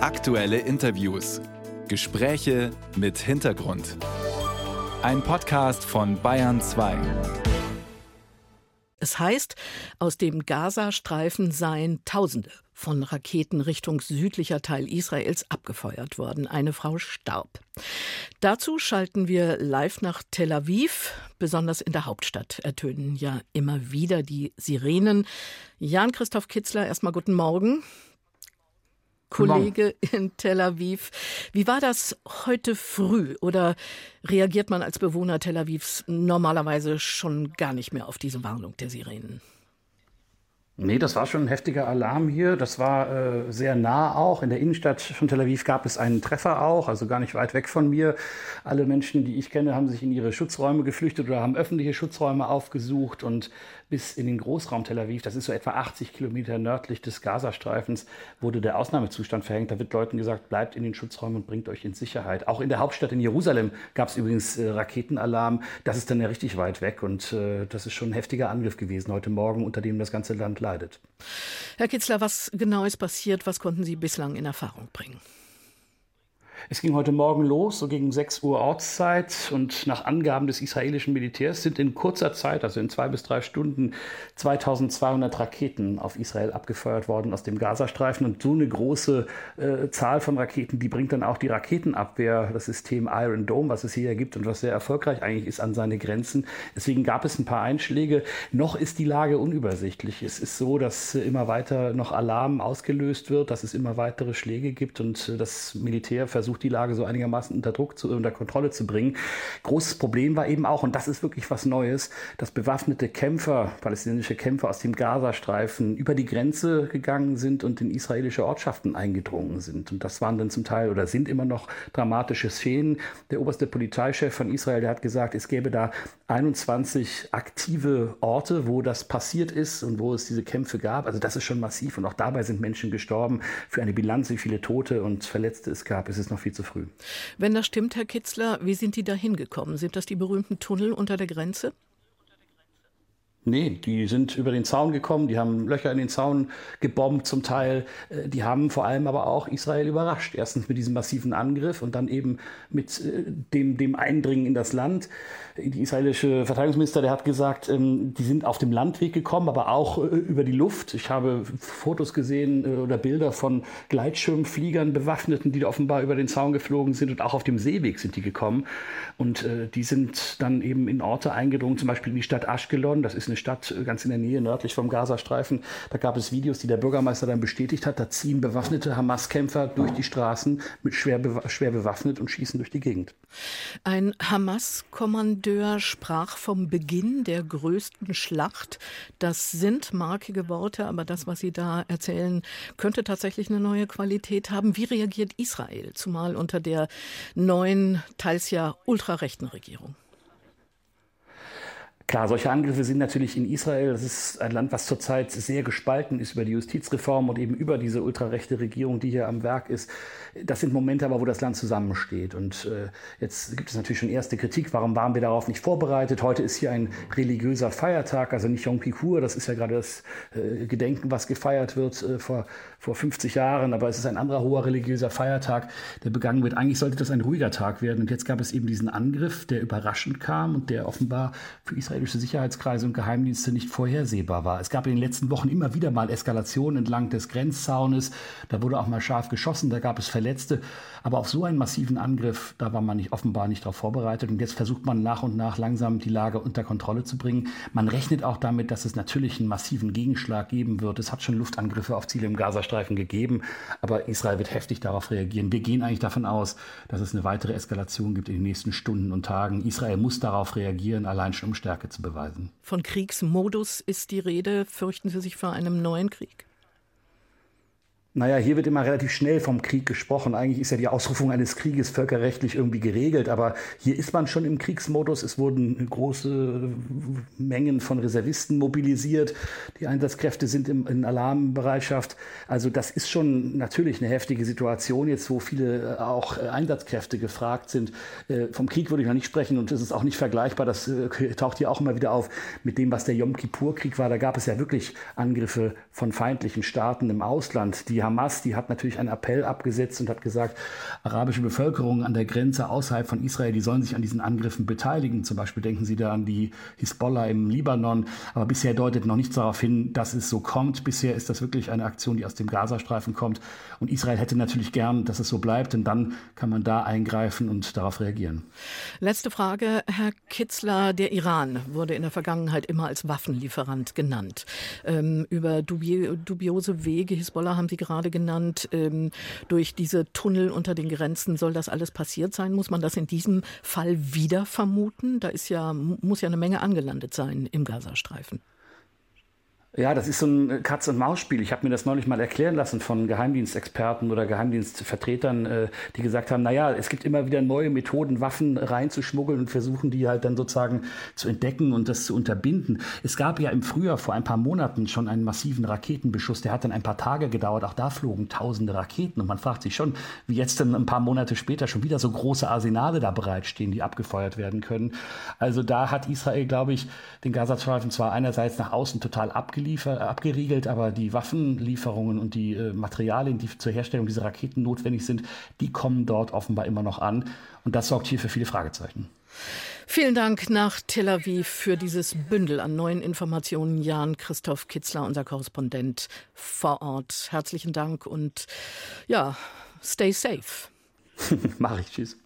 Aktuelle Interviews. Gespräche mit Hintergrund. Ein Podcast von Bayern 2. Es heißt, aus dem Gazastreifen seien Tausende von Raketen Richtung südlicher Teil Israels abgefeuert worden. Eine Frau starb. Dazu schalten wir live nach Tel Aviv. Besonders in der Hauptstadt ertönen ja immer wieder die Sirenen. Jan-Christoph Kitzler, erstmal guten Morgen. Kollege in Tel Aviv. Wie war das heute früh? Oder reagiert man als Bewohner Tel Avivs normalerweise schon gar nicht mehr auf diese Warnung der Sirenen? Nee, das war schon ein heftiger Alarm hier. Das war äh, sehr nah auch. In der Innenstadt von Tel Aviv gab es einen Treffer auch, also gar nicht weit weg von mir. Alle Menschen, die ich kenne, haben sich in ihre Schutzräume geflüchtet oder haben öffentliche Schutzräume aufgesucht und bis in den Großraum Tel Aviv, das ist so etwa 80 Kilometer nördlich des Gazastreifens, wurde der Ausnahmezustand verhängt. Da wird Leuten gesagt, bleibt in den Schutzräumen und bringt euch in Sicherheit. Auch in der Hauptstadt in Jerusalem gab es übrigens äh, Raketenalarm. Das ist dann ja richtig weit weg und äh, das ist schon ein heftiger Angriff gewesen heute Morgen, unter dem das ganze Land leidet. Herr Kitzler, was genau ist passiert? Was konnten Sie bislang in Erfahrung bringen? Es ging heute Morgen los, so gegen 6 Uhr Ortszeit. Und nach Angaben des israelischen Militärs sind in kurzer Zeit, also in zwei bis drei Stunden, 2200 Raketen auf Israel abgefeuert worden aus dem Gazastreifen. Und so eine große äh, Zahl von Raketen, die bringt dann auch die Raketenabwehr, das System Iron Dome, was es hier gibt und was sehr erfolgreich eigentlich ist, an seine Grenzen. Deswegen gab es ein paar Einschläge. Noch ist die Lage unübersichtlich. Es ist so, dass immer weiter noch Alarm ausgelöst wird, dass es immer weitere Schläge gibt und äh, das Militär versucht, versucht, die Lage so einigermaßen unter Druck, zu, unter Kontrolle zu bringen. Großes Problem war eben auch, und das ist wirklich was Neues, dass bewaffnete Kämpfer, palästinensische Kämpfer aus dem Gazastreifen über die Grenze gegangen sind und in israelische Ortschaften eingedrungen sind. Und das waren dann zum Teil oder sind immer noch dramatische Szenen. Der oberste Polizeichef von Israel, der hat gesagt, es gäbe da 21 aktive Orte, wo das passiert ist und wo es diese Kämpfe gab. Also das ist schon massiv und auch dabei sind Menschen gestorben. Für eine Bilanz, wie viele Tote und Verletzte es gab, ist es noch viel viel zu früh. Wenn das stimmt, Herr Kitzler, wie sind die da hingekommen? Sind das die berühmten Tunnel unter der Grenze? Nee, die sind über den Zaun gekommen, die haben Löcher in den Zaun gebombt zum Teil. Äh, die haben vor allem aber auch Israel überrascht. Erstens mit diesem massiven Angriff und dann eben mit äh, dem, dem Eindringen in das Land. Die israelische Verteidigungsminister, der hat gesagt, ähm, die sind auf dem Landweg gekommen, aber auch äh, über die Luft. Ich habe Fotos gesehen oder Bilder von Gleitschirmfliegern, Bewaffneten, die offenbar über den Zaun geflogen sind und auch auf dem Seeweg sind die gekommen. Und die sind dann eben in Orte eingedrungen, zum Beispiel in die Stadt Ashkelon. Das ist eine Stadt äh, ganz in der Nähe, nördlich vom Gazastreifen. Da gab es Videos, die der Bürgermeister dann bestätigt hat. Da ziehen bewaffnete Hamas-Kämpfer durch die Straßen mit schwer, schwer bewaffnet und schießen durch die Gegend. Ein Hamas-Kommandeur sprach vom Beginn der größten Schlacht. Das sind markige Worte, aber das, was Sie da erzählen, könnte tatsächlich eine neue Qualität haben. Wie reagiert Israel, zumal unter der neuen, teils ja ultrarechten Regierung? Klar, solche Angriffe sind natürlich in Israel, das ist ein Land, was zurzeit sehr gespalten ist über die Justizreform und eben über diese ultrarechte Regierung, die hier am Werk ist. Das sind Momente aber, wo das Land zusammensteht. Und äh, jetzt gibt es natürlich schon erste Kritik, warum waren wir darauf nicht vorbereitet? Heute ist hier ein religiöser Feiertag, also nicht Yom Kippur, das ist ja gerade das äh, Gedenken, was gefeiert wird äh, vor, vor 50 Jahren, aber es ist ein anderer hoher religiöser Feiertag, der begangen wird. Eigentlich sollte das ein ruhiger Tag werden. Und jetzt gab es eben diesen Angriff, der überraschend kam und der offenbar für Israel israelische Sicherheitskreise und Geheimdienste nicht vorhersehbar war. Es gab in den letzten Wochen immer wieder mal Eskalationen entlang des Grenzzaunes. Da wurde auch mal scharf geschossen, da gab es Verletzte. Aber auf so einen massiven Angriff, da war man nicht, offenbar nicht darauf vorbereitet. Und jetzt versucht man nach und nach langsam die Lage unter Kontrolle zu bringen. Man rechnet auch damit, dass es natürlich einen massiven Gegenschlag geben wird. Es hat schon Luftangriffe auf Ziele im Gazastreifen gegeben, aber Israel wird heftig darauf reagieren. Wir gehen eigentlich davon aus, dass es eine weitere Eskalation gibt in den nächsten Stunden und Tagen. Israel muss darauf reagieren, allein schon um Stärke zu beweisen. Von Kriegsmodus ist die Rede. Fürchten Sie sich vor einem neuen Krieg? Naja, hier wird immer relativ schnell vom Krieg gesprochen. Eigentlich ist ja die Ausrufung eines Krieges völkerrechtlich irgendwie geregelt, aber hier ist man schon im Kriegsmodus. Es wurden große Mengen von Reservisten mobilisiert. Die Einsatzkräfte sind im, in Alarmbereitschaft. Also das ist schon natürlich eine heftige Situation jetzt, wo viele äh, auch äh, Einsatzkräfte gefragt sind. Äh, vom Krieg würde ich noch nicht sprechen und es ist auch nicht vergleichbar. Das taucht hier auch immer wieder auf mit dem, was der Yom Kippur-Krieg war. Da gab es ja wirklich Angriffe von feindlichen Staaten im Ausland. Die Hamas, die hat natürlich einen Appell abgesetzt und hat gesagt, arabische Bevölkerung an der Grenze außerhalb von Israel, die sollen sich an diesen Angriffen beteiligen. Zum Beispiel denken Sie da an die Hisbollah im Libanon. Aber bisher deutet noch nichts darauf hin, dass es so kommt. Bisher ist das wirklich eine Aktion, die aus dem Gazastreifen kommt. Und Israel hätte natürlich gern, dass es so bleibt, denn dann kann man da eingreifen und darauf reagieren. Letzte Frage, Herr Kitzler. Der Iran wurde in der Vergangenheit immer als Waffenlieferant genannt. Ähm, über dubi dubiose Wege, Hisbollah haben Sie gerade genannt, ähm, durch diese Tunnel unter den Grenzen soll das alles passiert sein. Muss man das in diesem Fall wieder vermuten? Da ist ja, muss ja eine Menge angelandet sein im Gazastreifen. Ja, das ist so ein Katz-und-Maus-Spiel. Ich habe mir das neulich mal erklären lassen von Geheimdienstexperten oder Geheimdienstvertretern, äh, die gesagt haben, naja, es gibt immer wieder neue Methoden, Waffen reinzuschmuggeln und versuchen die halt dann sozusagen zu entdecken und das zu unterbinden. Es gab ja im Frühjahr vor ein paar Monaten schon einen massiven Raketenbeschuss, der hat dann ein paar Tage gedauert. Auch da flogen tausende Raketen und man fragt sich schon, wie jetzt dann ein paar Monate später schon wieder so große Arsenale da bereitstehen, die abgefeuert werden können. Also da hat Israel, glaube ich, den Gazastreifen zwar einerseits nach außen total abgeliefert, abgeriegelt, aber die Waffenlieferungen und die äh, Materialien, die zur Herstellung dieser Raketen notwendig sind, die kommen dort offenbar immer noch an. Und das sorgt hier für viele Fragezeichen. Vielen Dank nach Tel Aviv für dieses Bündel an neuen Informationen. Jan Christoph Kitzler, unser Korrespondent vor Ort. Herzlichen Dank und ja, stay safe. Mach ich. Tschüss.